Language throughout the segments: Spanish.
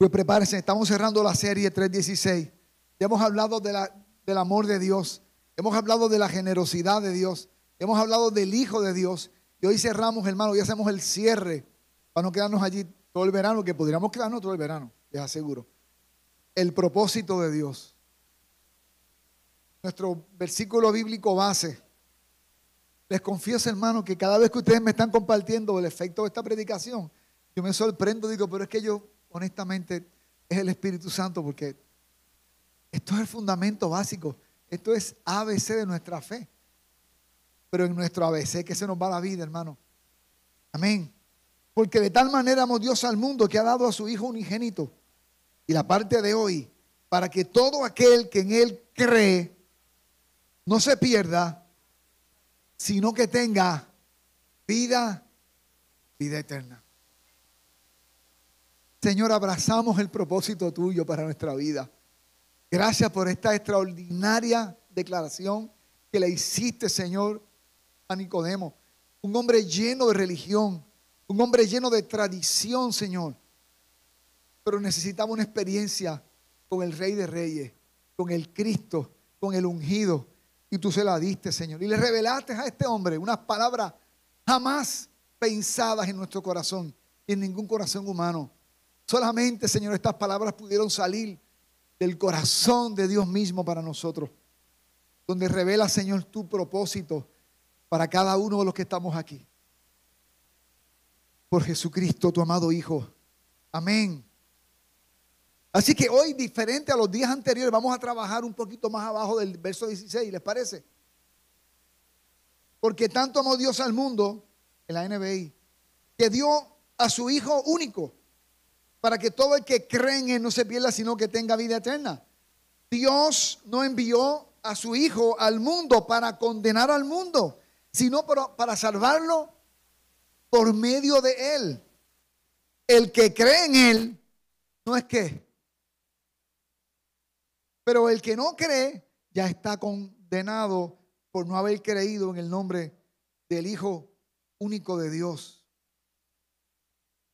Pues prepárense, estamos cerrando la serie 316. Ya hemos hablado de la, del amor de Dios, hemos hablado de la generosidad de Dios, hemos hablado del Hijo de Dios. Y hoy cerramos, hermano, y hacemos el cierre para no quedarnos allí todo el verano, que podríamos quedarnos todo el verano, les aseguro. El propósito de Dios. Nuestro versículo bíblico base. Les confieso, hermano, que cada vez que ustedes me están compartiendo el efecto de esta predicación, yo me sorprendo, digo, pero es que yo, honestamente, es el Espíritu Santo, porque esto es el fundamento básico. Esto es ABC de nuestra fe. Pero en nuestro ABC que se nos va la vida, hermano. Amén. Porque de tal manera amó Dios al mundo que ha dado a su Hijo unigénito. Y la parte de hoy, para que todo aquel que en Él cree no se pierda, sino que tenga vida, vida eterna. Señor, abrazamos el propósito tuyo para nuestra vida. Gracias por esta extraordinaria declaración que le hiciste, Señor, a Nicodemo. Un hombre lleno de religión, un hombre lleno de tradición, Señor. Pero necesitaba una experiencia con el Rey de Reyes, con el Cristo, con el ungido. Y tú se la diste, Señor. Y le revelaste a este hombre unas palabras jamás pensadas en nuestro corazón en ningún corazón humano. Solamente, Señor, estas palabras pudieron salir del corazón de Dios mismo para nosotros, donde revela, Señor, tu propósito para cada uno de los que estamos aquí. Por Jesucristo, tu amado Hijo. Amén. Así que hoy, diferente a los días anteriores, vamos a trabajar un poquito más abajo del verso 16, ¿les parece? Porque tanto amó Dios al mundo, en la que dio a su Hijo único para que todo el que cree en Él no se pierda, sino que tenga vida eterna. Dios no envió a su Hijo al mundo para condenar al mundo, sino para, salvarlo por medio de Él. El que cree en Él no es que, pero el que no cree ya está condenado por no haber creído en el nombre del Hijo único de Dios.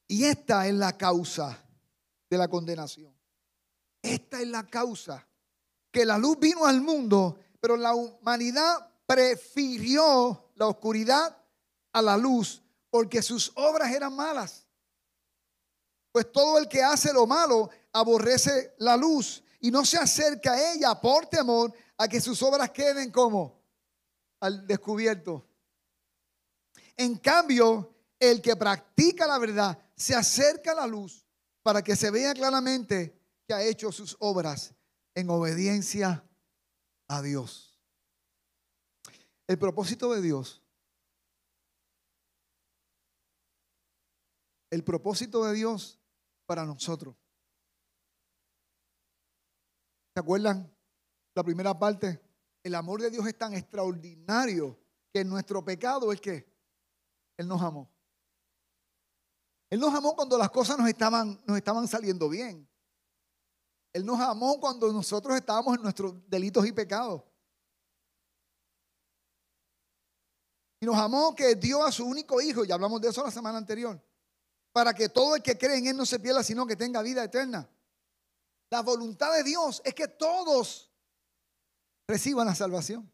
Y esta es la causa de la condenación. Esta es la causa. Que la luz vino al mundo, pero la humanidad prefirió la oscuridad a la luz porque sus obras eran malas. Pues todo el que hace lo malo aborrece la luz y no se acerca a ella por temor a que sus obras queden como al descubierto. En cambio, el que practica la verdad se acerca a la luz para que se vea claramente que ha hecho sus obras en obediencia a Dios. El propósito de Dios, el propósito de Dios para nosotros. ¿Se acuerdan? La primera parte, el amor de Dios es tan extraordinario que nuestro pecado es que Él nos amó. Él nos amó cuando las cosas nos estaban, nos estaban saliendo bien. Él nos amó cuando nosotros estábamos en nuestros delitos y pecados. Y nos amó que dio a su único hijo, y hablamos de eso la semana anterior, para que todo el que cree en Él no se pierda, sino que tenga vida eterna. La voluntad de Dios es que todos reciban la salvación.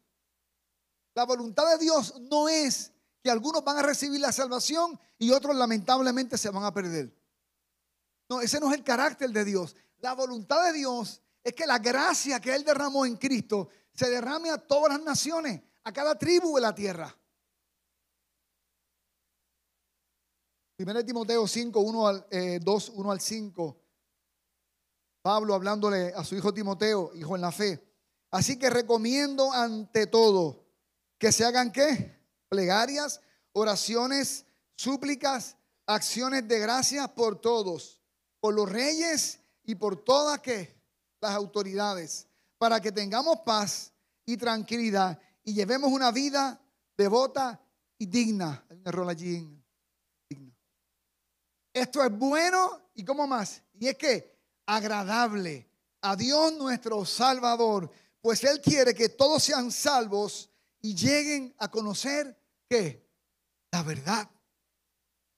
La voluntad de Dios no es que algunos van a recibir la salvación y otros lamentablemente se van a perder. No, ese no es el carácter de Dios. La voluntad de Dios es que la gracia que Él derramó en Cristo se derrame a todas las naciones, a cada tribu de la tierra. 1 Timoteo 5, 1 al, 2, eh, 1 al 5. Pablo hablándole a su hijo Timoteo, hijo en la fe. Así que recomiendo ante todo que se hagan qué? Plegarias, oraciones, súplicas, acciones de gracias por todos, por los reyes y por todas las autoridades, para que tengamos paz y tranquilidad y llevemos una vida devota y digna. Digna. Esto es bueno y como más. Y es que agradable a Dios nuestro Salvador, pues Él quiere que todos sean salvos y lleguen a conocer la verdad.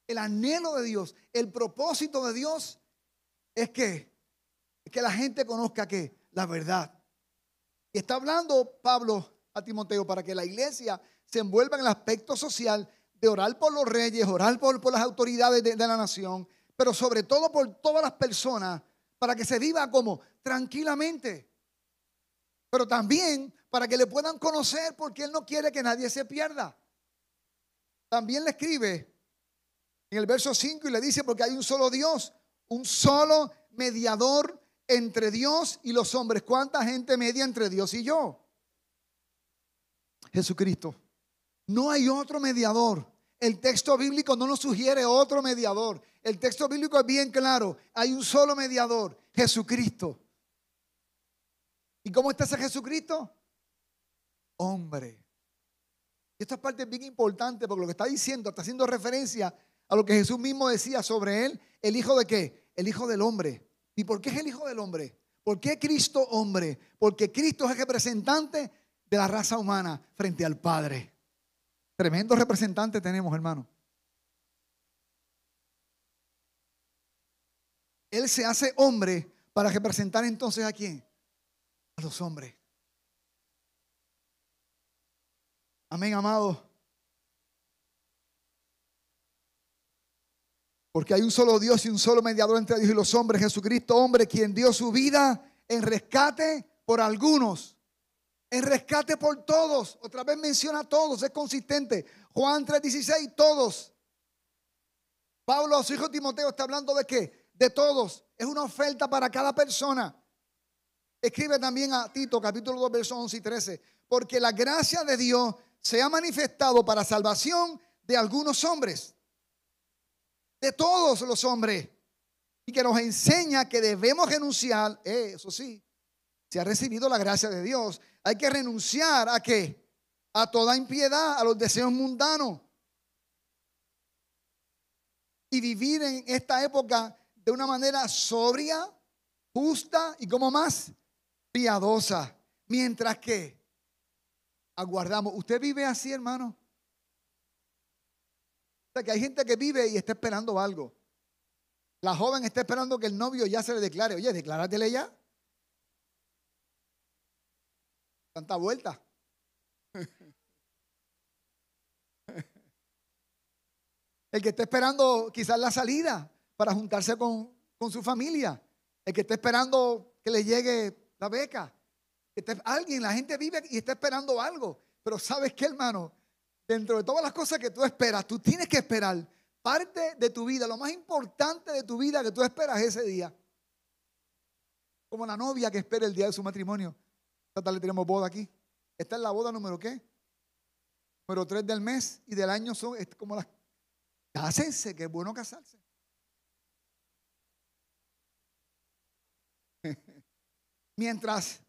El anhelo de Dios, el propósito de Dios es que, que la gente conozca que la verdad. Y está hablando Pablo a Timoteo para que la iglesia se envuelva en el aspecto social de orar por los reyes, orar por, por las autoridades de, de la nación, pero sobre todo por todas las personas, para que se viva como tranquilamente. Pero también para que le puedan conocer porque Él no quiere que nadie se pierda. También le escribe en el verso 5 y le dice, porque hay un solo Dios, un solo mediador entre Dios y los hombres. ¿Cuánta gente media entre Dios y yo? Jesucristo. No hay otro mediador. El texto bíblico no nos sugiere otro mediador. El texto bíblico es bien claro. Hay un solo mediador, Jesucristo. ¿Y cómo está ese Jesucristo? Hombre. Y esta parte es bien importante porque lo que está diciendo está haciendo referencia a lo que Jesús mismo decía sobre él, el hijo de qué? El hijo del hombre. ¿Y por qué es el hijo del hombre? ¿Por qué Cristo hombre? Porque Cristo es el representante de la raza humana frente al Padre. Tremendo representante tenemos, hermano. Él se hace hombre para representar entonces a quién? A los hombres. Amén, amado. Porque hay un solo Dios y un solo mediador entre Dios y los hombres, Jesucristo, hombre, quien dio su vida en rescate por algunos, en rescate por todos. Otra vez menciona a todos, es consistente. Juan 3:16, todos. Pablo, su hijo Timoteo, está hablando de qué? De todos. Es una oferta para cada persona. Escribe también a Tito, capítulo 2, versos 11 y 13. Porque la gracia de Dios se ha manifestado para salvación de algunos hombres, de todos los hombres, y que nos enseña que debemos renunciar, eh, eso sí, se ha recibido la gracia de Dios, hay que renunciar a qué? A toda impiedad, a los deseos mundanos. Y vivir en esta época de una manera sobria, justa y como más piadosa. Mientras que aguardamos. ¿Usted vive así, hermano? O sea, que hay gente que vive y está esperando algo. La joven está esperando que el novio ya se le declare. Oye, decláratele ya. Tanta vuelta. El que está esperando quizás la salida para juntarse con, con su familia. El que está esperando que le llegue la beca. Alguien, la gente vive y está esperando algo. Pero ¿sabes qué, hermano? Dentro de todas las cosas que tú esperas, tú tienes que esperar. Parte de tu vida, lo más importante de tu vida que tú esperas ese día. Como la novia que espera el día de su matrimonio. Esta tarde tenemos boda aquí. Esta es la boda número qué? Número tres del mes y del año son como las... Cásense, que es bueno casarse. Mientras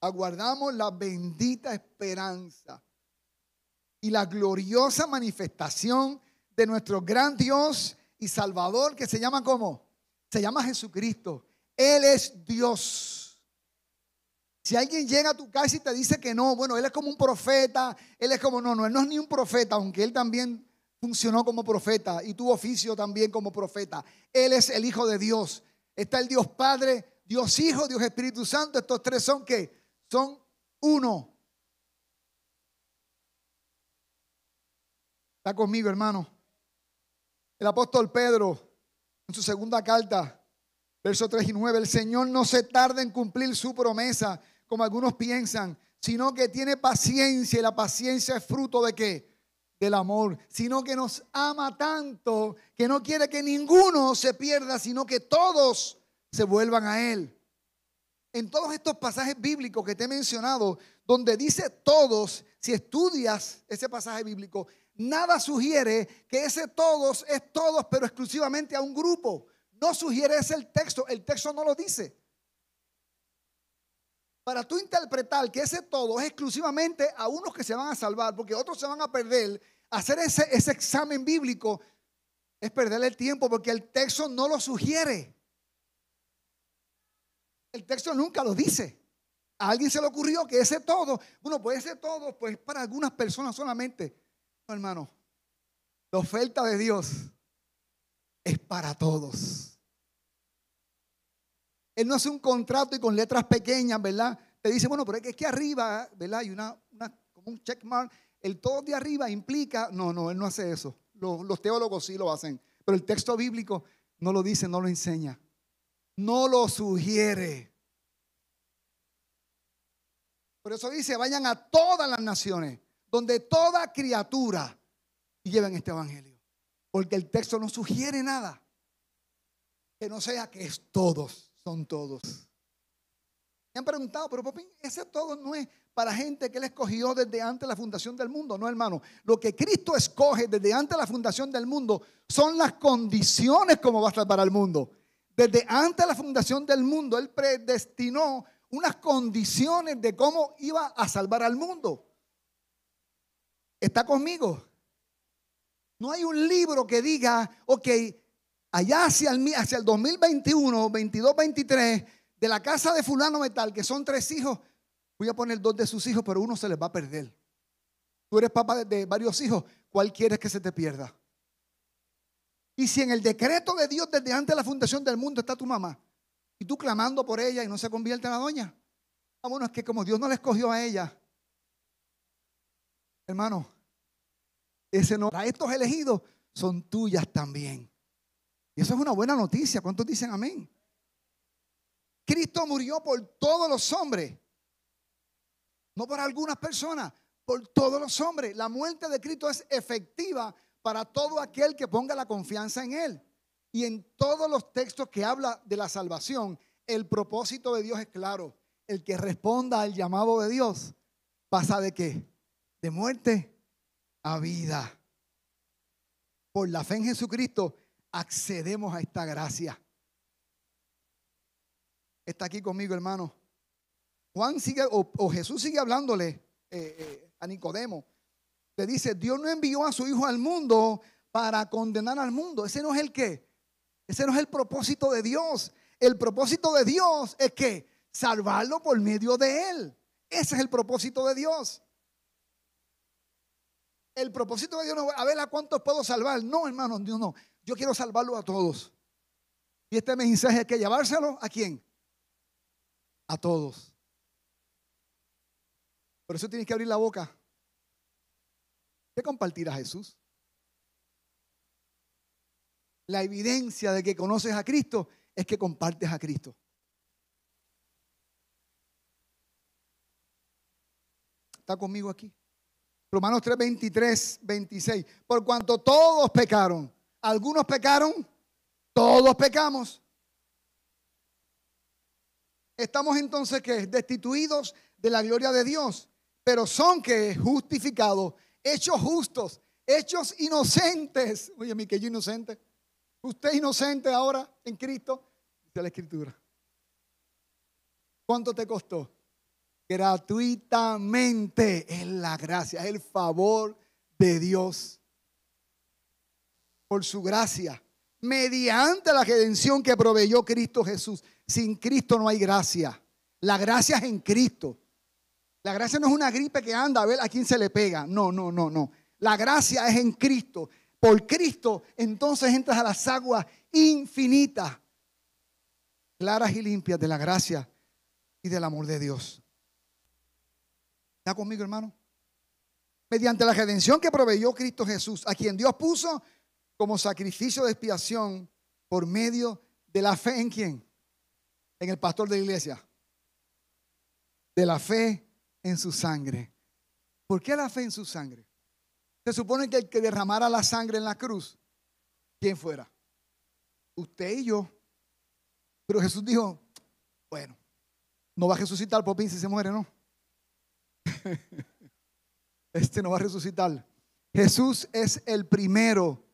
aguardamos la bendita esperanza y la gloriosa manifestación de nuestro gran Dios y Salvador que se llama como? Se llama Jesucristo. Él es Dios. Si alguien llega a tu casa y te dice que no, bueno, él es como un profeta, él es como, no, no, él no es ni un profeta, aunque él también funcionó como profeta y tuvo oficio también como profeta. Él es el Hijo de Dios. Está el Dios Padre, Dios Hijo, Dios Espíritu Santo. Estos tres son que son uno. Está conmigo, hermano. El apóstol Pedro, en su segunda carta, verso 3 y 9, el Señor no se tarda en cumplir su promesa, como algunos piensan, sino que tiene paciencia y la paciencia es fruto de qué? Del amor, sino que nos ama tanto que no quiere que ninguno se pierda, sino que todos se vuelvan a Él en todos estos pasajes bíblicos que te he mencionado, donde dice todos, si estudias ese pasaje bíblico, nada sugiere que ese todos es todos, pero exclusivamente a un grupo. No sugiere ese el texto, el texto no lo dice. Para tú interpretar que ese todo es exclusivamente a unos que se van a salvar, porque otros se van a perder, hacer ese, ese examen bíblico es perder el tiempo, porque el texto no lo sugiere. El texto nunca lo dice. A alguien se le ocurrió que ese todo, bueno, puede ser todo, pues para algunas personas solamente. No, hermano, la oferta de Dios es para todos. Él no hace un contrato y con letras pequeñas, ¿verdad? Te dice, bueno, pero es que aquí arriba, ¿verdad? Hay una, como un checkmark. El todo de arriba implica, no, no, Él no hace eso. Los teólogos sí lo hacen, pero el texto bíblico no lo dice, no lo enseña. No lo sugiere. Por eso dice, vayan a todas las naciones, donde toda criatura y lleven este evangelio. Porque el texto no sugiere nada. Que no sea que es todos, son todos. Me han preguntado, pero ese todo no es para gente que él escogió desde antes de la fundación del mundo. No, hermano. Lo que Cristo escoge desde antes de la fundación del mundo son las condiciones como va a salvar al mundo. Desde antes de la fundación del mundo, Él predestinó unas condiciones de cómo iba a salvar al mundo. ¿Está conmigo? No hay un libro que diga, ok, allá hacia el, hacia el 2021, 22, 23, de la casa de fulano metal, que son tres hijos, voy a poner dos de sus hijos, pero uno se les va a perder. Tú eres papá de varios hijos, ¿cuál quieres que se te pierda? Y si en el decreto de Dios desde antes de la fundación del mundo está tu mamá, y tú clamando por ella y no se convierte en la doña, bueno, es que como Dios no le escogió a ella, hermano, ese no, a estos elegidos son tuyas también. Y eso es una buena noticia. ¿Cuántos dicen amén? Cristo murió por todos los hombres, no por algunas personas, por todos los hombres. La muerte de Cristo es efectiva para todo aquel que ponga la confianza en Él. Y en todos los textos que habla de la salvación, el propósito de Dios es claro. El que responda al llamado de Dios pasa de qué? De muerte a vida. Por la fe en Jesucristo accedemos a esta gracia. Está aquí conmigo, hermano. Juan sigue, o, Jesús sigue hablándole eh, eh, a Nicodemo dice, Dios no envió a su Hijo al mundo para condenar al mundo. Ese no es el qué. Ese no es el propósito de Dios. El propósito de Dios es que salvarlo por medio de Él. Ese es el propósito de Dios. El propósito de Dios no a ver a cuántos puedo salvar. No, hermano, Dios no. Yo quiero salvarlo a todos. Y este mensaje es que llevárselo a quién? A todos. Por eso tienes que abrir la boca ¿Qué compartir a Jesús? La evidencia de que conoces a Cristo es que compartes a Cristo. ¿Está conmigo aquí? Romanos 3, 23, 26. Por cuanto todos pecaron, algunos pecaron, todos pecamos. Estamos entonces que destituidos de la gloria de Dios, pero son que justificados hechos justos, hechos inocentes. Oye, mi que yo inocente. Usted inocente ahora en Cristo, dice la Escritura. ¿Cuánto te costó? Gratuitamente es la gracia, es el favor de Dios. Por su gracia, mediante la redención que proveyó Cristo Jesús. Sin Cristo no hay gracia. La gracia es en Cristo. La gracia no es una gripe que anda a ver a quién se le pega. No, no, no, no. La gracia es en Cristo. Por Cristo entonces entras a las aguas infinitas, claras y limpias de la gracia y del amor de Dios. ¿Está conmigo, hermano? Mediante la redención que proveyó Cristo Jesús, a quien Dios puso como sacrificio de expiación por medio de la fe en quién? En el pastor de la iglesia. De la fe en su sangre. ¿Por qué la fe en su sangre? Se supone que el que derramara la sangre en la cruz, ¿quién fuera? Usted y yo. Pero Jesús dijo, bueno, no va a resucitar Popín si se muere, ¿no? Este no va a resucitar. Jesús es el primero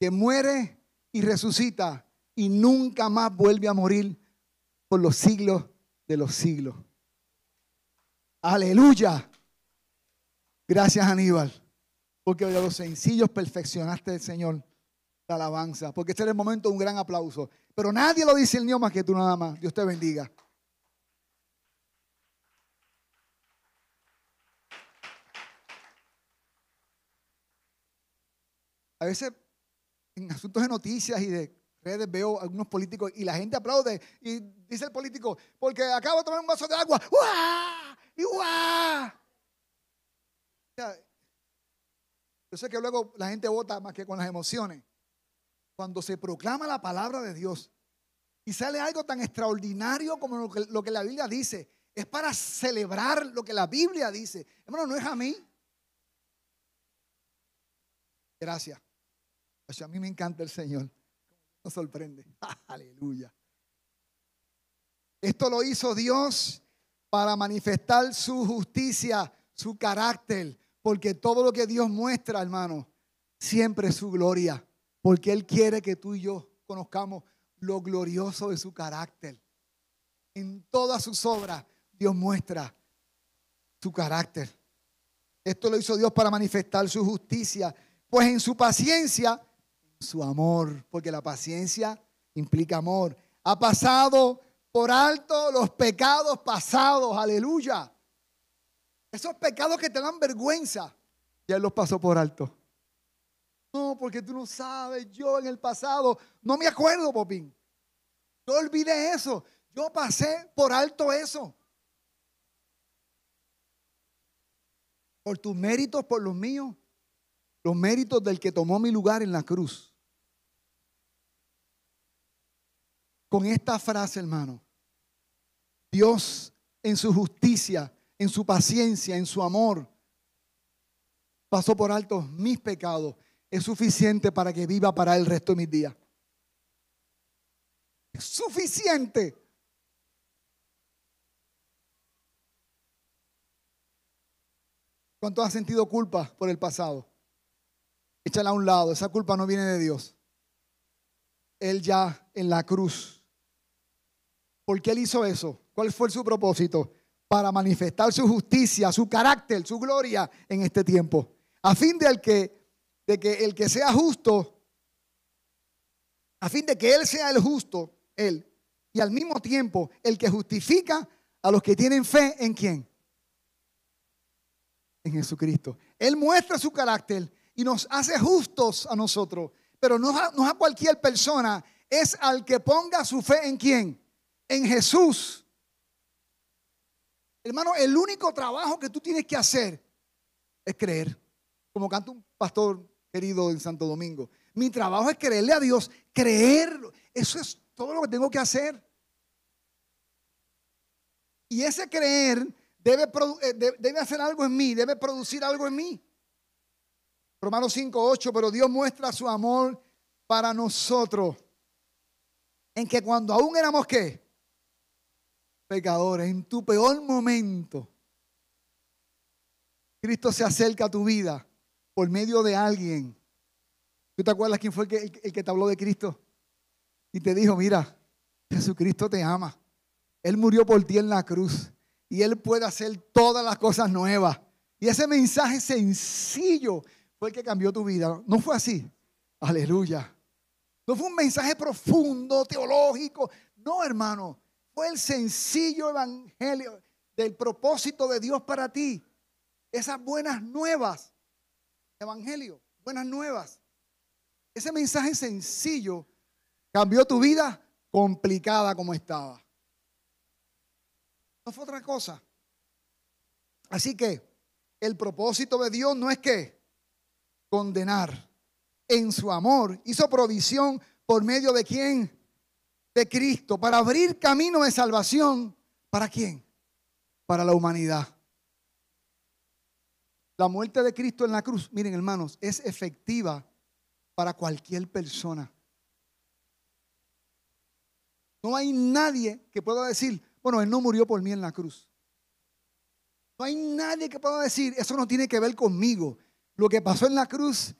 que muere y resucita y nunca más vuelve a morir por los siglos de los siglos. Aleluya. Gracias Aníbal. Porque de los sencillos perfeccionaste Señor la alabanza. Porque este es el momento de un gran aplauso. Pero nadie lo dice el niño más que tú nada más. Dios te bendiga. A veces en asuntos de noticias y de redes veo algunos políticos y la gente aplaude y dice el político, porque acabo de tomar un vaso de agua, ¡Uah! y ¡Uah! Yo sé que luego la gente vota más que con las emociones. Cuando se proclama la palabra de Dios y sale algo tan extraordinario como lo que, lo que la Biblia dice, es para celebrar lo que la Biblia dice. Hermano, no es a mí. Gracias. a mí me encanta el Señor. Nos sorprende. Aleluya. Esto lo hizo Dios para manifestar su justicia, su carácter, porque todo lo que Dios muestra, hermano, siempre es su gloria, porque Él quiere que tú y yo conozcamos lo glorioso de su carácter. En todas sus obras, Dios muestra su carácter. Esto lo hizo Dios para manifestar su justicia, pues en su paciencia, su amor, porque la paciencia implica amor. Ha pasado por alto los pecados pasados, aleluya. Esos pecados que te dan vergüenza, ya los pasó por alto. No, porque tú no sabes, yo en el pasado, no me acuerdo, Popín. Yo olvidé eso. Yo pasé por alto eso. Por tus méritos, por los míos los méritos del que tomó mi lugar en la cruz. Con esta frase, hermano, Dios en su justicia, en su paciencia, en su amor, pasó por alto mis pecados. Es suficiente para que viva para el resto de mis días. Es suficiente. ¿Cuánto has sentido culpa por el pasado? Échala a un lado, esa culpa no viene de Dios. Él ya en la cruz. ¿Por qué él hizo eso? ¿Cuál fue su propósito? Para manifestar su justicia, su carácter, su gloria en este tiempo. A fin de, que, de que el que sea justo, a fin de que Él sea el justo, Él, y al mismo tiempo el que justifica a los que tienen fe en quién? En Jesucristo. Él muestra su carácter y nos hace justos a nosotros. Pero no, no a cualquier persona, es al que ponga su fe en quién? En Jesús. Hermano, el único trabajo que tú tienes que hacer es creer. Como canta un pastor querido en Santo Domingo. Mi trabajo es creerle a Dios, creer. Eso es todo lo que tengo que hacer. Y ese creer debe, eh, debe hacer algo en mí, debe producir algo en mí. Romanos 5, 8, pero Dios muestra su amor para nosotros. En que cuando aún éramos qué? Pecadores, en tu peor momento, Cristo se acerca a tu vida por medio de alguien. ¿Tú te acuerdas quién fue el que, el que te habló de Cristo? Y te dijo, mira, Jesucristo te ama. Él murió por ti en la cruz y Él puede hacer todas las cosas nuevas. Y ese mensaje sencillo fue el que cambió tu vida. No fue así. Aleluya. No fue un mensaje profundo, teológico. No, hermano. Fue el sencillo evangelio del propósito de Dios para ti. Esas buenas nuevas. Evangelio, buenas nuevas. Ese mensaje sencillo cambió tu vida complicada como estaba. No fue otra cosa. Así que el propósito de Dios no es que condenar. En su amor hizo provisión por medio de quién? De Cristo, para abrir camino de salvación. ¿Para quién? Para la humanidad. La muerte de Cristo en la cruz, miren hermanos, es efectiva para cualquier persona. No hay nadie que pueda decir, bueno, Él no murió por mí en la cruz. No hay nadie que pueda decir, eso no tiene que ver conmigo. Lo que pasó en la cruz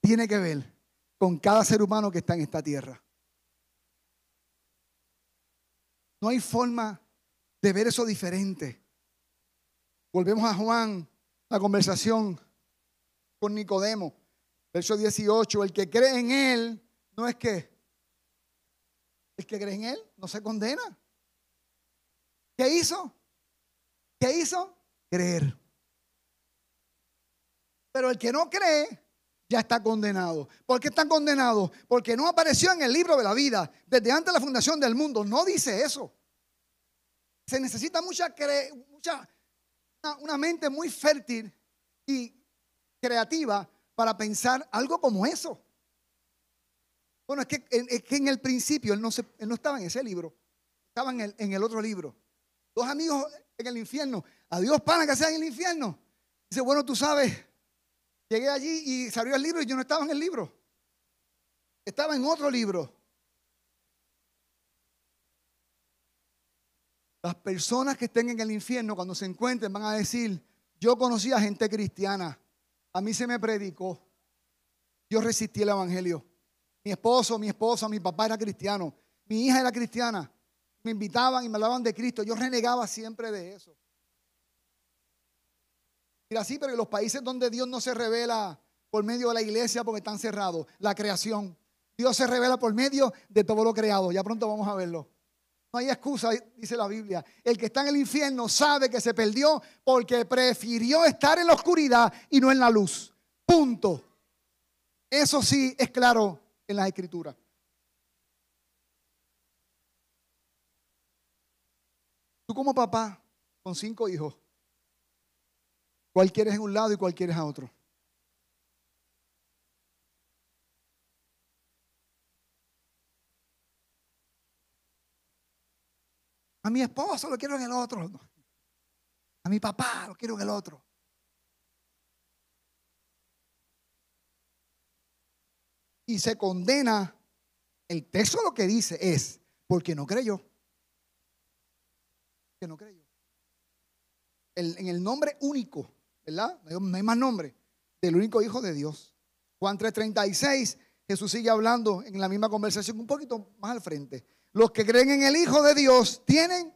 tiene que ver con cada ser humano que está en esta tierra. No hay forma de ver eso diferente. Volvemos a Juan, la conversación con Nicodemo, verso 18, el que cree en él no es que el que cree en él no se condena. ¿Qué hizo? ¿Qué hizo? Creer. Pero el que no cree ya está condenado. ¿Por qué está condenado? Porque no apareció en el libro de la vida desde antes de la fundación del mundo. No dice eso. Se necesita mucha, mucha una, mente muy fértil y creativa para pensar algo como eso. Bueno, es que, en el principio él no, se, no estaba en ese libro, estaba en el, en el otro libro. Dos amigos en el infierno. Adiós, pana, que sea en el infierno. Dice, bueno, tú sabes, llegué allí y salió el libro y yo no estaba en el libro. Estaba en otro libro. Las personas que estén en el infierno cuando se encuentren van a decir, yo conocí a gente cristiana, a mí se me predicó, yo resistí el Evangelio. Mi esposo, mi esposa, mi papá era cristiano, mi hija era cristiana, me invitaban y me hablaban de Cristo, yo renegaba siempre de eso. Mira, sí, pero en los países donde Dios no se revela por medio de la iglesia porque están cerrados, la creación, Dios se revela por medio de todo lo creado. Ya pronto vamos a verlo. No hay excusa, dice la Biblia. El que está en el infierno sabe que se perdió porque prefirió estar en la oscuridad y no en la luz. Punto. Eso sí es claro en las escrituras. Tú como papá, con cinco hijos, ¿cuál quieres en un lado y cuál quieres a otro? A mi esposo lo quiero en el otro. A mi papá lo quiero en el otro. Y se condena. El texto lo que dice es porque no creyó. Que no creyó. en el nombre único, ¿verdad? No hay más nombre. Del único Hijo de Dios. Juan 3:36, Jesús sigue hablando en la misma conversación, un poquito más al frente. Los que creen en el Hijo de Dios tienen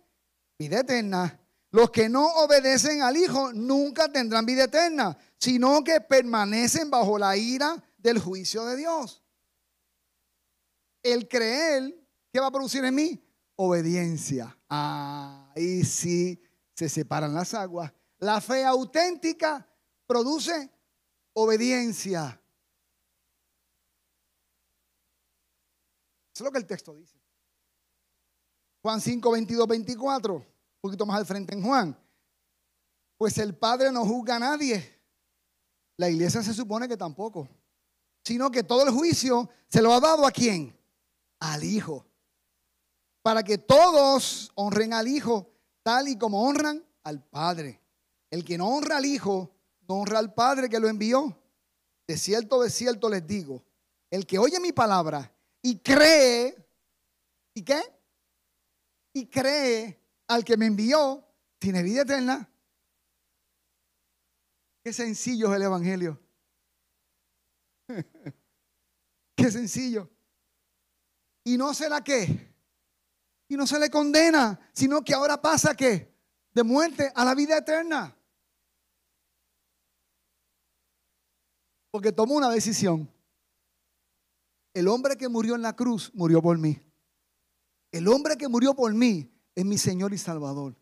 vida eterna. Los que no obedecen al Hijo nunca tendrán vida eterna, sino que permanecen bajo la ira del juicio de Dios. El creer, ¿qué va a producir en mí? Obediencia. Ahí sí se separan las aguas. La fe auténtica produce obediencia. Eso es lo que el texto dice. Juan 5, 22, 24, un poquito más al frente en Juan. Pues el Padre no juzga a nadie. La iglesia se supone que tampoco. Sino que todo el juicio se lo ha dado a quién? Al Hijo. Para que todos honren al Hijo tal y como honran al Padre. El que no honra al Hijo, no honra al Padre que lo envió. De cierto, de cierto les digo, el que oye mi palabra y cree, ¿y qué? y cree al que me envió, tiene vida eterna. Qué sencillo es el Evangelio. Qué sencillo. Y no se la que. Y no se le condena, sino que ahora pasa que de muerte a la vida eterna. Porque tomó una decisión. El hombre que murió en la cruz murió por mí. El hombre que murió por mí es mi Señor y Salvador.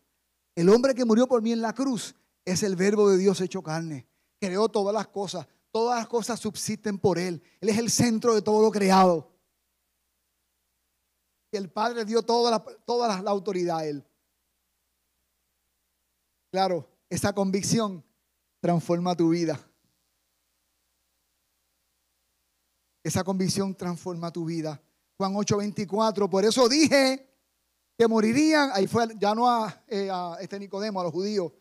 El hombre que murió por mí en la cruz es el verbo de Dios hecho carne. Creó todas las cosas. Todas las cosas subsisten por Él. Él es el centro de todo lo creado. Y el Padre dio toda la, la autoridad a Él. Claro, esa convicción transforma tu vida. Esa convicción transforma tu vida. Juan 8:24. Por eso dije que morirían, ahí fue ya no eh, a, este Nicodemo, a los judíos.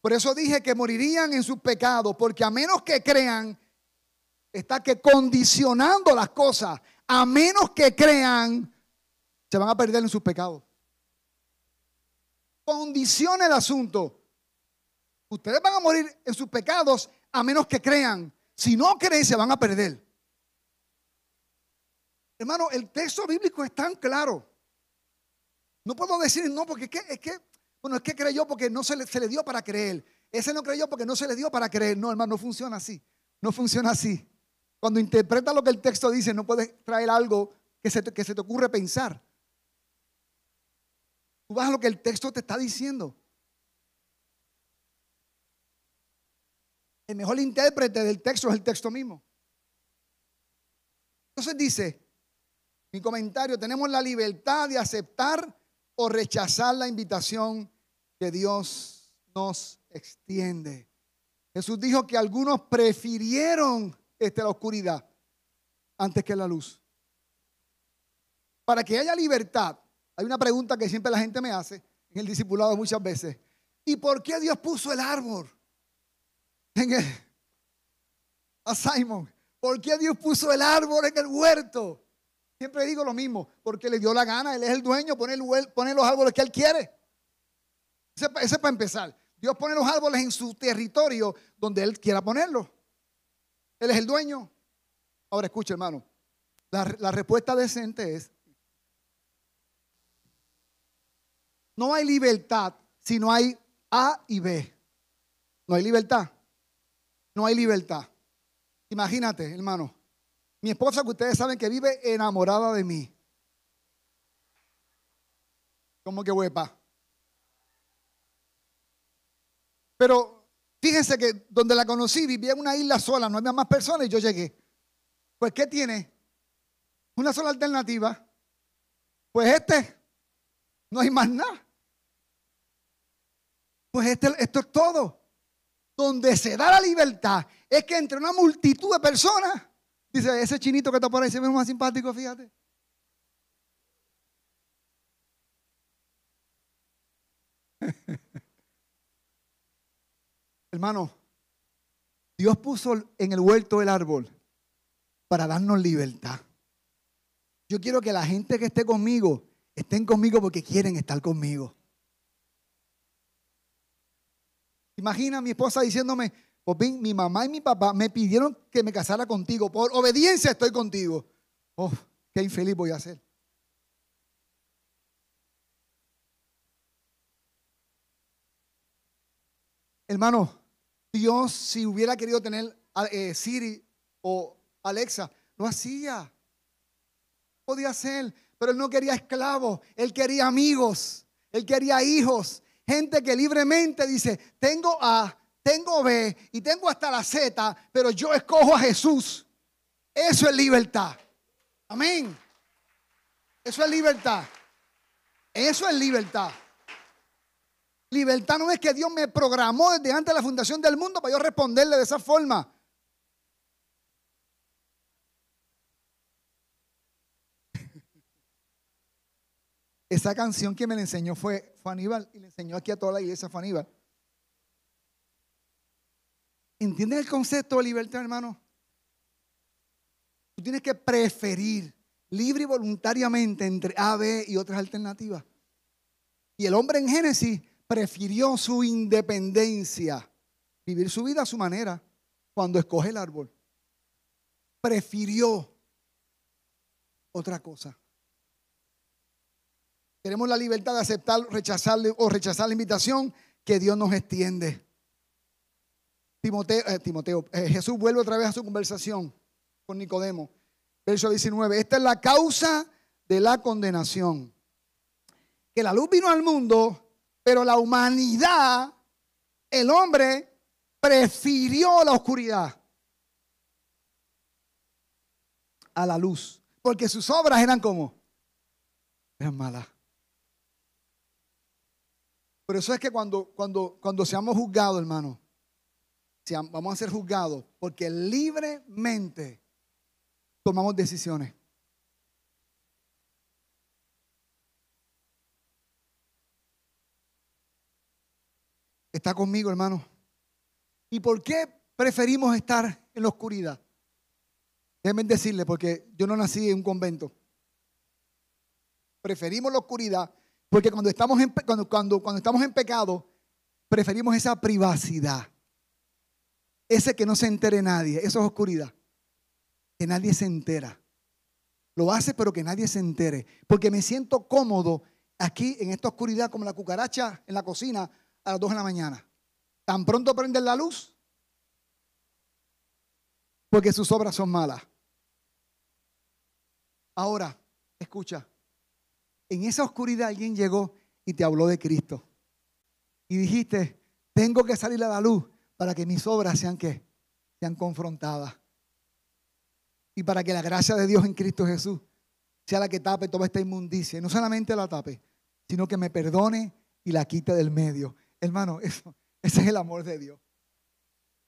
Por eso dije que morirían en sus pecados, porque a menos que crean, está que condicionando las cosas, a menos que crean, se van a perder en sus pecados. Condiciona el asunto. Ustedes van a morir en sus pecados a menos que crean. Si no creen, se van a perder. Hermano, el texto bíblico es tan claro. No puedo decir no, porque es que, bueno, es que creyó porque no se le, se le dio para creer. Ese no creyó porque no se le dio para creer. No, hermano, no funciona así. No funciona así. Cuando interpreta lo que el texto dice, no puedes traer algo que se te, que se te ocurre pensar. Tú vas a lo que el texto te está diciendo. El mejor intérprete del texto es el texto mismo. Entonces dice, mi comentario, tenemos la libertad de aceptar o rechazar la invitación que Dios nos extiende. Jesús dijo que algunos prefirieron este, la oscuridad antes que la luz. Para que haya libertad, hay una pregunta que siempre la gente me hace en el discipulado muchas veces. ¿Y por qué Dios puso el árbol? En a Simon. ¿Por qué Dios puso el árbol en el huerto? Siempre digo lo mismo, porque le dio la gana, Él es el dueño, pone, los árboles que Él quiere. Ese, es para empezar. Dios pone los árboles en su territorio donde Él quiera ponerlos. Él es el dueño. Ahora escucha, hermano. La, la respuesta decente es, no hay libertad si no hay A y B. No hay libertad. No hay libertad. Imagínate, hermano. Mi esposa, que ustedes saben que vive enamorada de mí. ¿Cómo que huepa? Pero fíjense que donde la conocí vivía en una isla sola, no había más personas y yo llegué. Pues, ¿qué tiene? Una sola alternativa. Pues este, no hay más nada. Pues este, esto es todo. Donde se da la libertad es que entre una multitud de personas Dice, ese chinito que está por ahí se ve más simpático, fíjate. Hermano, Dios puso en el huerto el árbol para darnos libertad. Yo quiero que la gente que esté conmigo estén conmigo porque quieren estar conmigo. Imagina a mi esposa diciéndome, pues mi mamá y mi papá me pidieron que me casara contigo. Por obediencia estoy contigo. Oh, qué infeliz voy a ser. Hermano, Dios si hubiera querido tener eh, Siri o Alexa, lo hacía. Podía ser, pero él no quería esclavos, él quería amigos, él quería hijos, gente que libremente dice, tengo a tengo B y tengo hasta la Z, pero yo escojo a Jesús. Eso es libertad. Amén. Eso es libertad. Eso es libertad. Libertad no es que Dios me programó desde antes de la fundación del mundo para yo responderle de esa forma. Esa canción que me la enseñó fue, fue Aníbal y le enseñó aquí a toda la iglesia fue Aníbal. ¿Entiendes el concepto de libertad, hermano? Tú tienes que preferir libre y voluntariamente entre A, B y otras alternativas. Y el hombre en Génesis prefirió su independencia, vivir su vida a su manera, cuando escoge el árbol. Prefirió otra cosa. Tenemos la libertad de aceptar, rechazarle o rechazar la invitación que Dios nos extiende. Timoteo, eh, eh, Jesús vuelve otra vez a su conversación con Nicodemo. Verso 19. Esta es la causa de la condenación. Que la luz vino al mundo, pero la humanidad, el hombre, prefirió la oscuridad a la luz. Porque sus obras eran como, eran malas. Por eso es que cuando, cuando, cuando seamos juzgados, hermano, vamos a ser juzgados porque libremente tomamos decisiones. ¿Está conmigo, hermano? ¿Y por qué preferimos estar en la oscuridad? Déjenme decirle, porque yo no nací en un convento. Preferimos la oscuridad porque cuando estamos en, cuando, cuando, cuando estamos en pecado, preferimos esa privacidad. Ese que no se entere nadie, eso es oscuridad. Que nadie se entera. Lo hace, pero que nadie se entere. Porque me siento cómodo aquí en esta oscuridad como la cucaracha en la cocina a las 2 de la mañana. Tan pronto prenden la luz. Porque sus obras son malas. Ahora, escucha. En esa oscuridad alguien llegó y te habló de Cristo. Y dijiste, tengo que salir a la luz para que mis obras sean que sean confrontadas. y para que la gracia de Dios en Cristo Jesús sea la que tape toda esta inmundicia. Y no solamente la tape, sino que me perdone y la quite del medio. Hermano, eso, ese es el amor de Dios.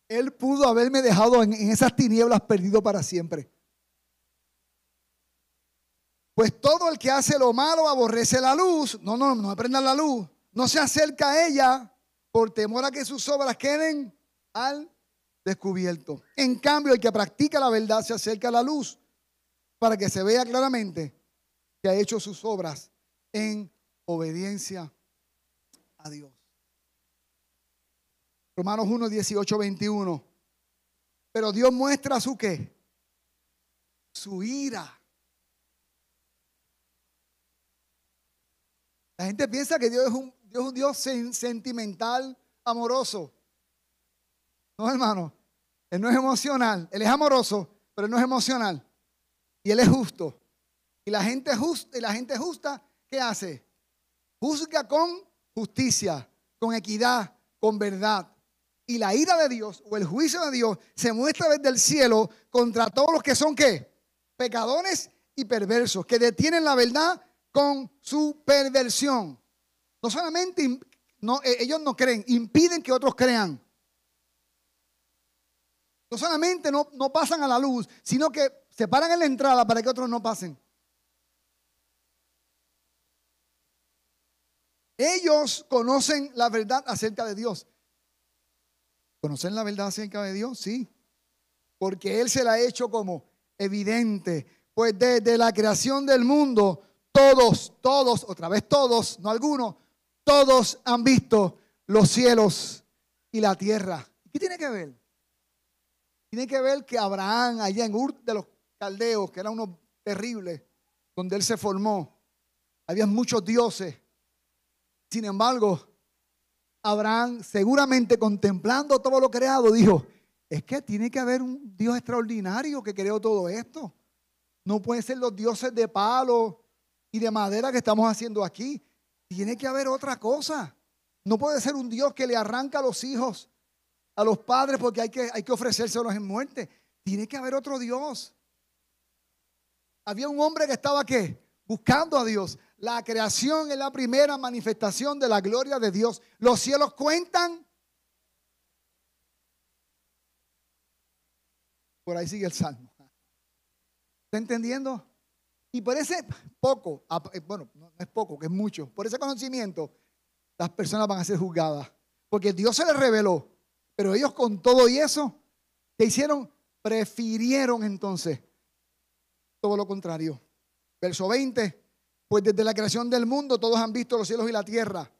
Él pudo haberme dejado en, esas tinieblas perdido para siempre. Pues todo el que hace lo malo aborrece la luz. No, no, no aprendan la luz. No se acerca a ella por temor a que sus obras queden al descubierto. En cambio, el que practica la verdad se acerca a la luz para que se vea claramente que ha hecho sus obras en obediencia a Dios. Romanos 1, 18, 21. Pero Dios muestra su qué? Su ira. La gente piensa que Dios es un Dios, un Dios sentimental, amoroso. No, hermano. Él no es emocional. Él es amoroso, pero él no es emocional. Y él es justo. Y la gente justa, y la gente justa, ¿qué hace? Juzga con justicia, con equidad, con verdad. Y la ira de Dios o el juicio de Dios se muestra desde el cielo contra todos los que son qué? Pecadores y perversos, que detienen la verdad con su perversión. No solamente eh, ellos no creen, impiden que otros crean. No solamente no, no pasan a la luz, sino que se paran en la entrada para que otros no pasen. Ellos conocen la verdad acerca de Dios. ¿Conocen la verdad acerca de Dios? Sí. Porque Él se la ha hecho como evidente. Pues desde la creación del mundo, todos, todos, otra vez todos, no algunos, todos han visto los cielos y la tierra. ¿Qué tiene que ver? Tiene que ver que Abraham, allá en Ur de los Caldeos, que era uno terrible, donde él se formó, había muchos dioses. Sin embargo, Abraham, seguramente contemplando todo lo creado, dijo, es que tiene que haber un Dios extraordinario que creó todo esto. No pueden ser los dioses de palo y de madera que estamos haciendo aquí. Tiene que haber otra cosa. No puede ser un Dios que le arranca a los hijos, a los padres, porque hay que, hay que ofrecérselos en muerte. Tiene que haber otro Dios. Había un hombre que estaba qué? Buscando a Dios. La creación es la primera manifestación de la gloria de Dios. Los cielos cuentan. Por ahí sigue el salmo. ¿Está entendiendo? Y por ese poco, eh, bueno, no es poco, que es mucho, por ese conocimiento, las personas van a ser juzgadas. Porque Dios se les reveló, pero ellos con todo y eso, ¿qué hicieron? Prefirieron entonces todo lo contrario. Verso 20, pues desde la creación del mundo todos han visto los cielos y la tierra.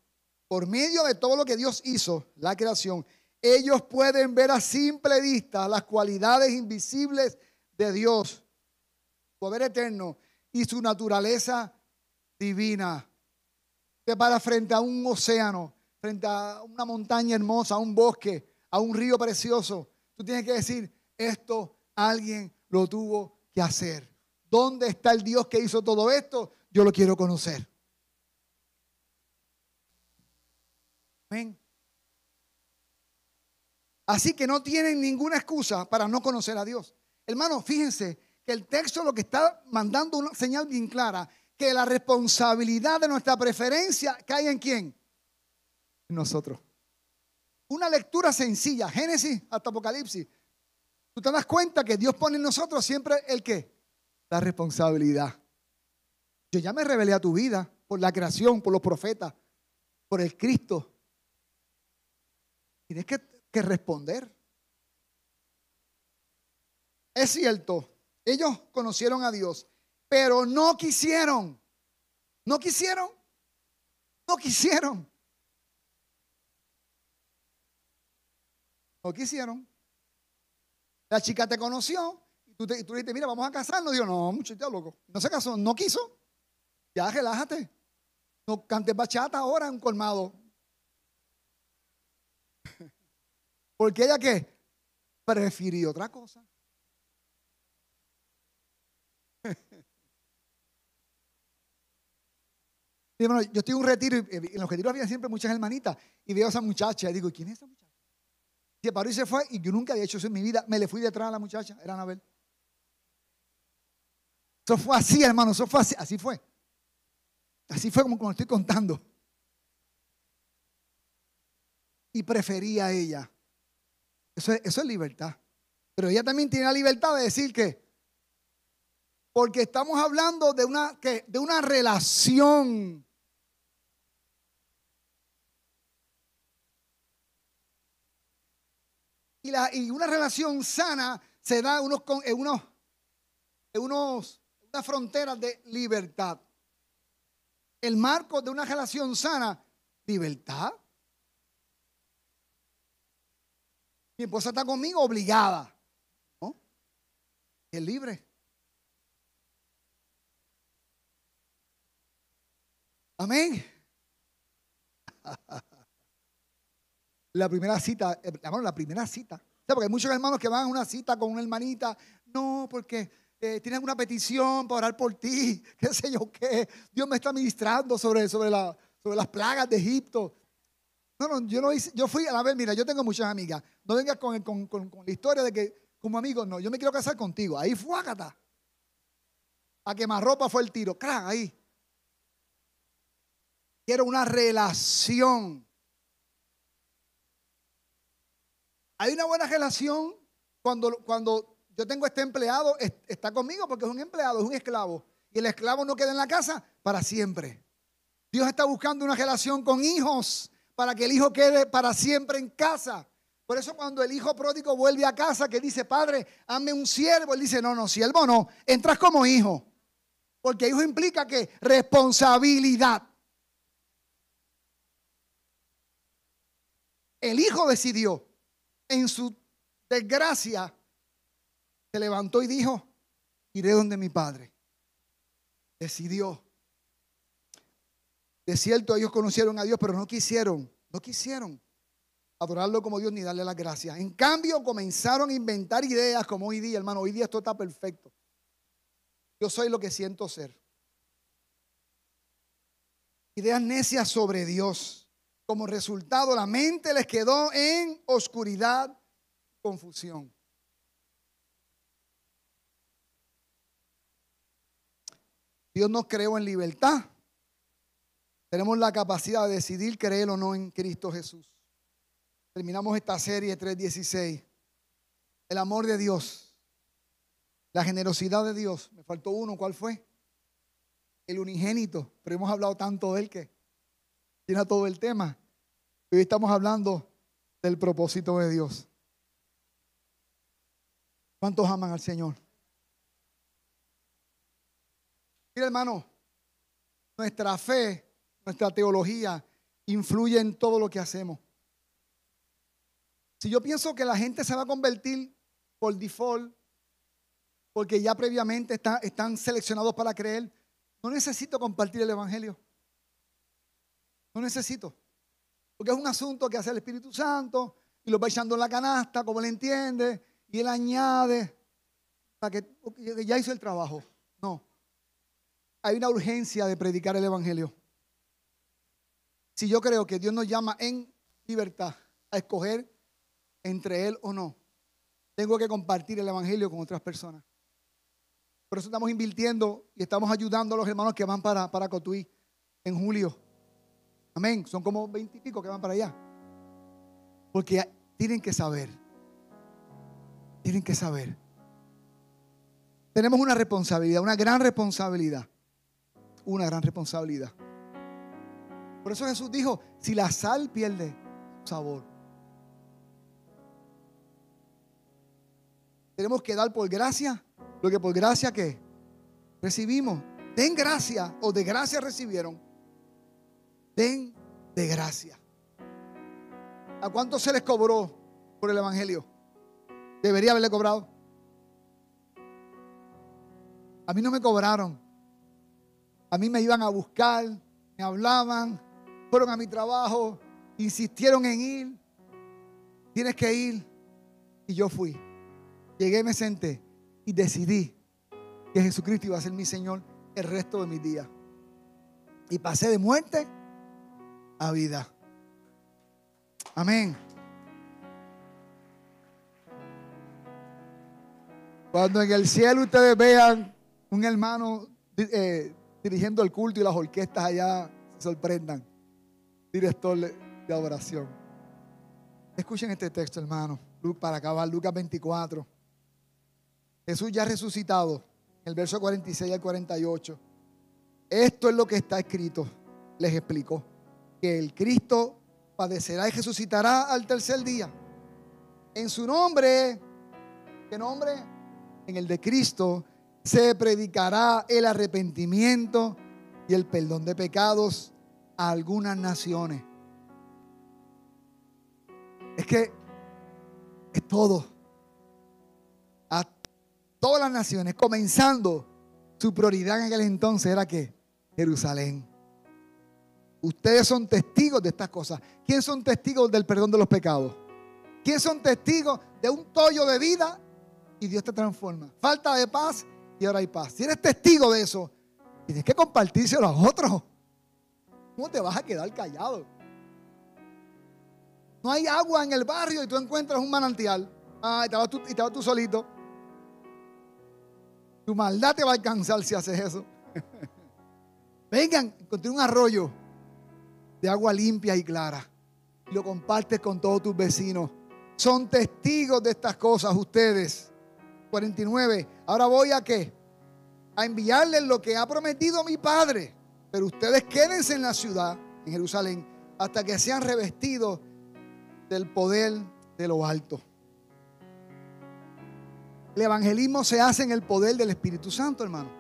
Por medio de todo lo que Dios hizo, la creación, ellos pueden ver a simple vista las cualidades invisibles de Dios, poder eterno y su naturaleza divina. Te para frente a un océano, frente a una montaña hermosa, a un bosque, a un río precioso. Tú tienes que decir, esto alguien lo tuvo que hacer. ¿Dónde está el Dios que hizo todo esto? Yo lo quiero conocer. Amén. Así que no tienen ninguna excusa para no conocer a Dios. Hermano, fíjense que el texto lo que está mandando una señal bien clara, que la responsabilidad de nuestra preferencia cae en quién? En nosotros. Una lectura sencilla, Génesis hasta Apocalipsis. Tú te das cuenta que Dios pone en nosotros siempre el qué? La responsabilidad. Yo ya me revelé a tu vida por la creación, por los profetas, por el Cristo. Tienes que, que responder. Es cierto, ellos conocieron a Dios, pero no quisieron. No quisieron. No quisieron. No quisieron. La chica te conoció y tú, le dijiste, mira, vamos a casarnos. Dijo, no, muchacho, loco. No se casó, no quiso. Ya relájate. No cantes bachata ahora en colmado. Porque ella que prefirió otra cosa. yo estoy en un retiro y en los retiros había siempre muchas hermanitas y veo a esa muchacha y digo, ¿quién es esa muchacha? Se paró y se fue y yo nunca había hecho eso en mi vida. Me le fui detrás a la muchacha, era Anabel. Eso fue así, hermano, eso fue así, así fue. Así fue como, estoy contando. Y prefería a ella. Eso es, eso es libertad. Pero ella también tiene la libertad de decir que, porque estamos hablando de una, que, de una relación. Y, la, y una relación sana se da unos, en unos, en unos, unas fronteras de libertad. El marco de una relación sana, libertad. Mi esposa está conmigo obligada. ¿no? Es libre. Amén. La primera cita, eh, la primera cita. Porque hay muchos hermanos que van a una cita con una hermanita. No, porque eh, tienen una petición para orar por ti, qué sé yo qué. Dios me está ministrando sobre, sobre, la, sobre las plagas de Egipto. No, no, yo no hice, yo fui, a ver, mira, yo tengo muchas amigas. No vengas con, con, con, la historia de que como amigo, no, yo me quiero casar contigo. Ahí fue Ágata. A quemarropa fue el tiro. ¡Crack! Ahí. Quiero una relación. Hay una buena relación cuando, cuando yo tengo este empleado, está conmigo porque es un empleado, es un esclavo. Y el esclavo no queda en la casa para siempre. Dios está buscando una relación con hijos para que el hijo quede para siempre en casa. Por eso cuando el hijo pródigo vuelve a casa, que dice, padre, hazme un siervo, él dice, no, no, siervo no, entras como hijo. Porque hijo implica que responsabilidad. El hijo decidió en su desgracia se levantó y dijo, iré donde mi padre. Decidió. De cierto, ellos conocieron a Dios, pero no quisieron, no quisieron adorarlo como Dios ni darle las gracias. En cambio, comenzaron a inventar ideas como hoy día, hermano. Hoy día esto está perfecto. Yo soy lo que siento ser. Ideas necias sobre Dios. Como resultado, la mente les quedó en oscuridad, confusión. Dios nos creó en libertad. Tenemos la capacidad de decidir creer o no en Cristo Jesús. Terminamos esta serie 3.16. El amor de Dios. La generosidad de Dios. Me faltó uno. ¿Cuál fue? El unigénito. Pero hemos hablado tanto de él que tiene todo el tema. Hoy estamos hablando del propósito de Dios. ¿Cuántos aman al Señor? Mira, hermano, nuestra fe, nuestra teología influye en todo lo que hacemos. Si yo pienso que la gente se va a convertir por default, porque ya previamente están seleccionados para creer, no necesito compartir el Evangelio. No necesito. Porque es un asunto que hace el Espíritu Santo y lo va echando en la canasta, como él entiende, y él añade para que ya hizo el trabajo. No hay una urgencia de predicar el Evangelio. Si yo creo que Dios nos llama en libertad a escoger entre Él o no, tengo que compartir el Evangelio con otras personas. Por eso estamos invirtiendo y estamos ayudando a los hermanos que van para, para Cotuí en julio. Amén. Son como veintipico que van para allá. Porque tienen que saber. Tienen que saber. Tenemos una responsabilidad, una gran responsabilidad una gran responsabilidad. Por eso Jesús dijo, si la sal pierde sabor, tenemos que dar por gracia lo que por gracia que recibimos. Den gracia o de gracia recibieron. Den de gracia. ¿A cuánto se les cobró por el Evangelio? Debería haberle cobrado. A mí no me cobraron. A mí me iban a buscar, me hablaban, fueron a mi trabajo, insistieron en ir. Tienes que ir. Y yo fui. Llegué, me senté y decidí que Jesucristo iba a ser mi Señor el resto de mis días. Y pasé de muerte a vida. Amén. Cuando en el cielo ustedes vean un hermano eh, dirigiendo el culto y las orquestas allá se sorprendan. Director de adoración. Escuchen este texto, hermano, para acabar, Lucas 24. Jesús ya resucitado, el verso 46 al 48. Esto es lo que está escrito, les explico, que el Cristo padecerá y resucitará al tercer día. En su nombre, ¿qué nombre? En el de Cristo se predicará el arrepentimiento y el perdón de pecados a algunas naciones. Es que es todo. A todas las naciones, comenzando su prioridad en aquel entonces era que Jerusalén. Ustedes son testigos de estas cosas. ¿Quién son testigos del perdón de los pecados? ¿Quién son testigos de un tollo de vida y Dios te transforma? Falta de paz y ahora hay paz. Si eres testigo de eso, tienes que compartírselo a otros. ¿Cómo te vas a quedar callado? No hay agua en el barrio y tú encuentras un manantial. Ah, y tú, y te vas tú solito. Tu maldad te va a alcanzar si haces eso. Vengan, encontré un arroyo de agua limpia y clara. Lo compartes con todos tus vecinos. Son testigos de estas cosas ustedes. 49. Ahora voy a qué? A enviarles lo que ha prometido mi Padre. Pero ustedes quédense en la ciudad, en Jerusalén, hasta que sean revestidos del poder de lo alto. El evangelismo se hace en el poder del Espíritu Santo, hermano.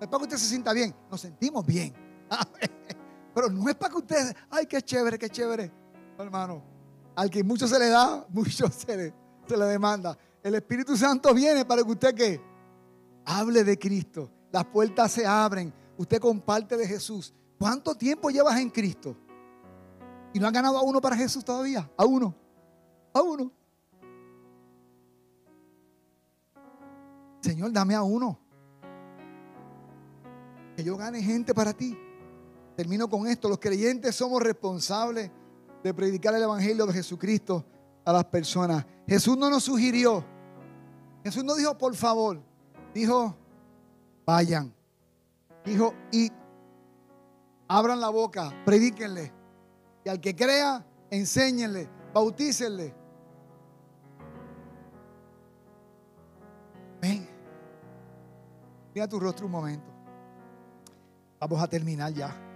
Es para que usted se sienta bien. Nos sentimos bien. Pero no es para que usted, ay, qué chévere, qué chévere. hermano, al que mucho se le da, mucho se le, se le demanda. El Espíritu Santo viene para que usted que hable de Cristo. Las puertas se abren. Usted comparte de Jesús. ¿Cuánto tiempo llevas en Cristo? ¿Y no han ganado a uno para Jesús todavía? A uno. A uno. Señor, dame a uno. Que yo gane gente para ti. Termino con esto. Los creyentes somos responsables de predicar el Evangelio de Jesucristo a las personas. Jesús no nos sugirió. Jesús no dijo, por favor. Dijo, vayan. Dijo, y abran la boca, predíquenle. Y al que crea, enséñenle, bautícenle. Ven. Mira tu rostro un momento. Vamos a terminar ya.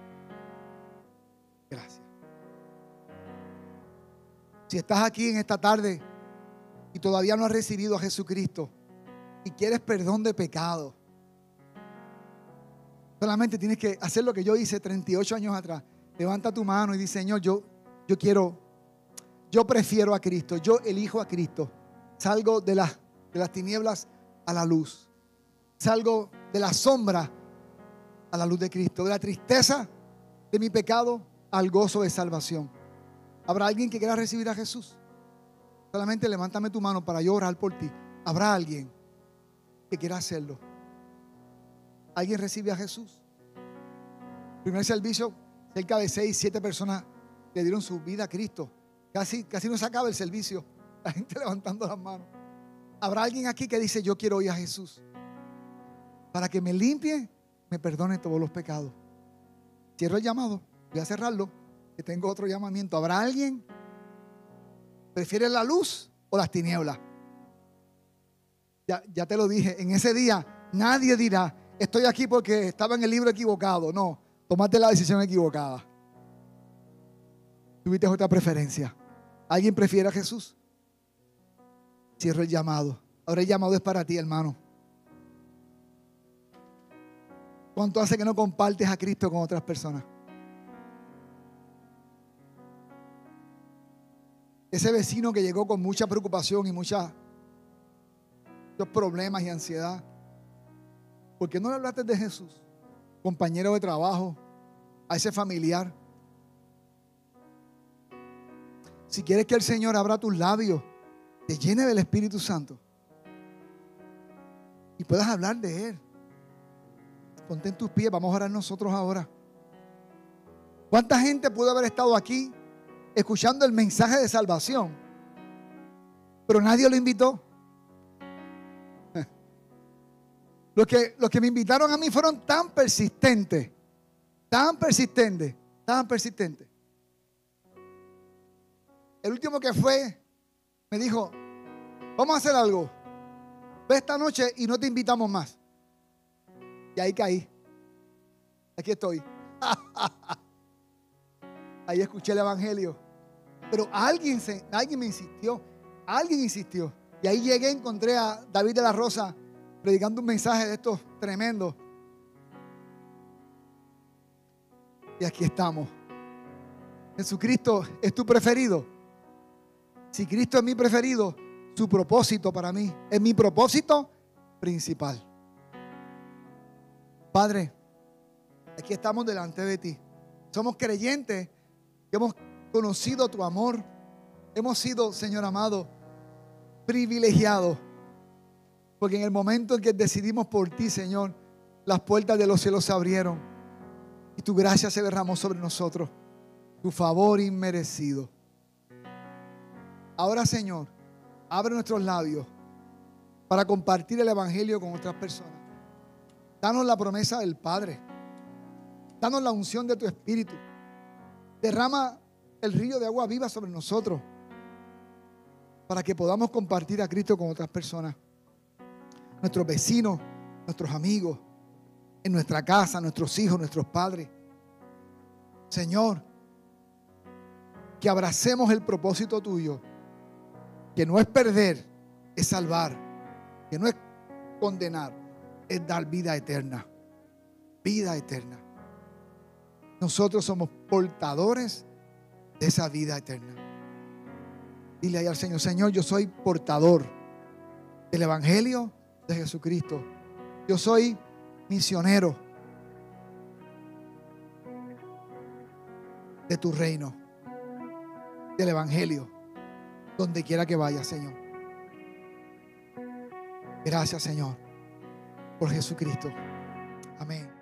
Si estás aquí en esta tarde y todavía no has recibido a Jesucristo y quieres perdón de pecado, solamente tienes que hacer lo que yo hice 38 años atrás. Levanta tu mano y dice, Señor, yo, yo quiero, yo prefiero a Cristo, yo elijo a Cristo. Salgo de, de las tinieblas a la luz. Salgo de la sombra a la luz de Cristo, de la tristeza de mi pecado al gozo de salvación. ¿Habrá alguien que quiera recibir a Jesús? Solamente levántame tu mano para yo orar por ti. ¿Habrá alguien que quiera hacerlo? ¿Alguien recibe a Jesús? Primer servicio, cerca de seis, siete personas le dieron su vida a Cristo. Casi, casi no se acaba el servicio. La gente levantando las manos. ¿Habrá alguien aquí que dice, yo quiero ir a Jesús? Para que me limpie, me perdone todos los pecados. Cierro el llamado. Voy a cerrarlo, que tengo otro llamamiento. ¿Habrá alguien? ¿Prefiere la luz o las tinieblas? Ya, ya te lo dije, en ese día nadie dirá, estoy aquí porque estaba en el libro equivocado. No, tomaste la decisión equivocada. Tuviste otra preferencia. ¿Alguien prefiere a Jesús? Cierro el llamado. Ahora el llamado es para ti, hermano. ¿Cuánto hace que no compartes a Cristo con otras personas? Ese vecino que llegó con mucha preocupación y muchos problemas y ansiedad. ¿Por qué no le hablaste de Jesús? Compañero de trabajo, a ese familiar. Si quieres que el Señor abra tus labios, te llene del Espíritu Santo y puedas hablar de Él. Ponte en tus pies, vamos a orar nosotros ahora. ¿Cuánta gente pudo haber estado aquí escuchando el mensaje de salvación, pero nadie lo invitó. Los que, los que me invitaron a mí fueron tan persistentes, tan persistentes, tan persistentes. El último que fue me dijo, vamos a hacer algo. Ve esta noche y no te invitamos más. Y ahí caí. Aquí estoy. Ahí escuché el Evangelio. Pero alguien, se, alguien me insistió. Alguien insistió. Y ahí llegué, encontré a David de la Rosa predicando un mensaje de estos tremendos. Y aquí estamos. Jesucristo es tu preferido. Si Cristo es mi preferido, su propósito para mí es mi propósito principal. Padre, aquí estamos delante de ti. Somos creyentes que hemos conocido tu amor. Hemos sido, Señor amado, privilegiados. Porque en el momento en que decidimos por ti, Señor, las puertas de los cielos se abrieron y tu gracia se derramó sobre nosotros. Tu favor inmerecido. Ahora, Señor, abre nuestros labios para compartir el Evangelio con otras personas. Danos la promesa del Padre. Danos la unción de tu Espíritu. Derrama el río de agua viva sobre nosotros para que podamos compartir a Cristo con otras personas. Nuestros vecinos, nuestros amigos, en nuestra casa, nuestros hijos, nuestros padres. Señor, que abracemos el propósito tuyo, que no es perder, es salvar, que no es condenar, es dar vida eterna, vida eterna. Nosotros somos portadores de esa vida eterna. Dile ahí al Señor, Señor, yo soy portador del Evangelio de Jesucristo. Yo soy misionero de tu reino, del Evangelio, donde quiera que vaya, Señor. Gracias, Señor, por Jesucristo. Amén.